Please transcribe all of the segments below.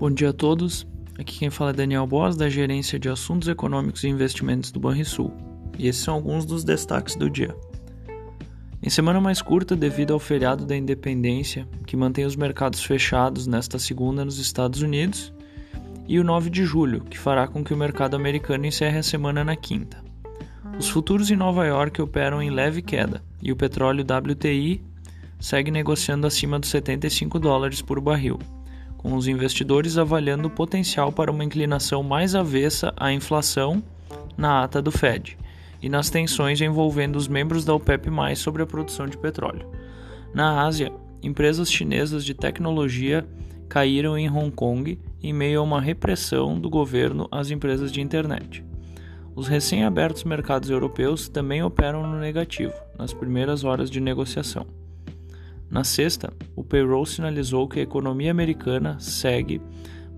Bom dia a todos. Aqui quem fala é Daniel Boas, da Gerência de Assuntos Econômicos e Investimentos do Banrisul. E esses são alguns dos destaques do dia. Em semana mais curta, devido ao feriado da independência, que mantém os mercados fechados nesta segunda nos Estados Unidos, e o 9 de julho, que fará com que o mercado americano encerre a semana na quinta. Os futuros em Nova York operam em leve queda e o petróleo WTI segue negociando acima dos 75 dólares por barril com os investidores avaliando o potencial para uma inclinação mais avessa à inflação na ata do Fed e nas tensões envolvendo os membros da OPEP+ sobre a produção de petróleo. Na Ásia, empresas chinesas de tecnologia caíram em Hong Kong em meio a uma repressão do governo às empresas de internet. Os recém-abertos mercados europeus também operam no negativo nas primeiras horas de negociação. Na sexta, o payroll sinalizou que a economia americana segue,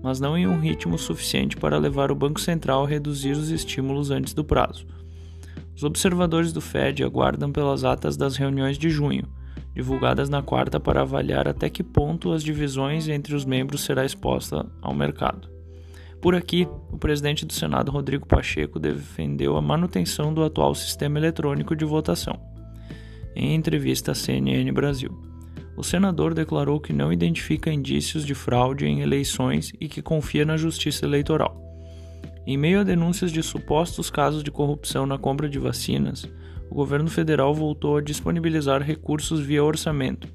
mas não em um ritmo suficiente para levar o Banco Central a reduzir os estímulos antes do prazo. Os observadores do Fed aguardam pelas atas das reuniões de junho, divulgadas na quarta para avaliar até que ponto as divisões entre os membros será exposta ao mercado. Por aqui, o presidente do Senado, Rodrigo Pacheco, defendeu a manutenção do atual sistema eletrônico de votação. Em entrevista à CNN Brasil o senador declarou que não identifica indícios de fraude em eleições e que confia na justiça eleitoral. Em meio a denúncias de supostos casos de corrupção na compra de vacinas, o governo federal voltou a disponibilizar recursos via orçamento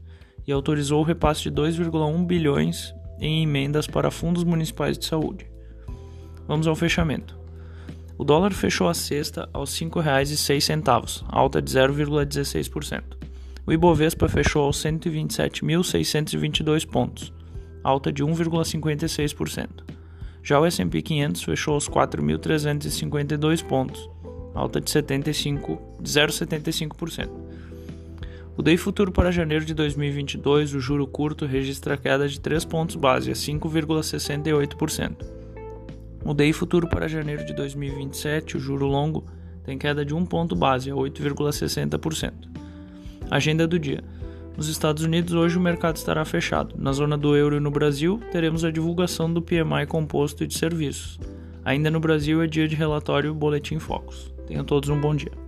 e autorizou o repasse de 2,1 bilhões em emendas para fundos municipais de saúde. Vamos ao fechamento. O dólar fechou a sexta aos R$ 5,06, alta de 0,16%. O Ibovespa fechou aos 127.622 pontos, alta de 1,56%. Já o S&P 500 fechou aos 4.352 pontos, alta de 0,75%. O DEI futuro para janeiro de 2022, o juro curto registra queda de 3 pontos base a 5,68%. O DEI futuro para janeiro de 2027, o juro longo, tem queda de 1 ponto base a 8,60%. Agenda do dia. Nos Estados Unidos, hoje o mercado estará fechado. Na zona do euro e no Brasil, teremos a divulgação do PMI composto de serviços. Ainda no Brasil, é dia de relatório Boletim Focus. Tenham todos um bom dia.